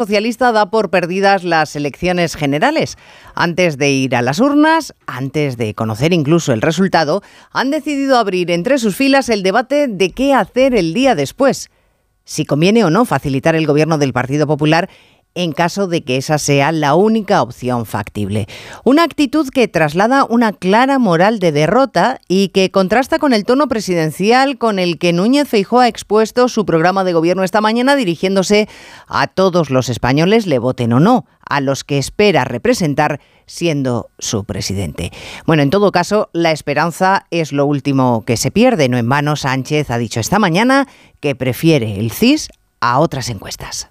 socialista da por perdidas las elecciones generales. Antes de ir a las urnas, antes de conocer incluso el resultado, han decidido abrir entre sus filas el debate de qué hacer el día después. Si conviene o no facilitar el gobierno del Partido Popular en caso de que esa sea la única opción factible. Una actitud que traslada una clara moral de derrota y que contrasta con el tono presidencial con el que Núñez Feijóo ha expuesto su programa de gobierno esta mañana dirigiéndose a todos los españoles, le voten o no, a los que espera representar siendo su presidente. Bueno, en todo caso, la esperanza es lo último que se pierde. No en vano, Sánchez ha dicho esta mañana que prefiere el CIS a otras encuestas.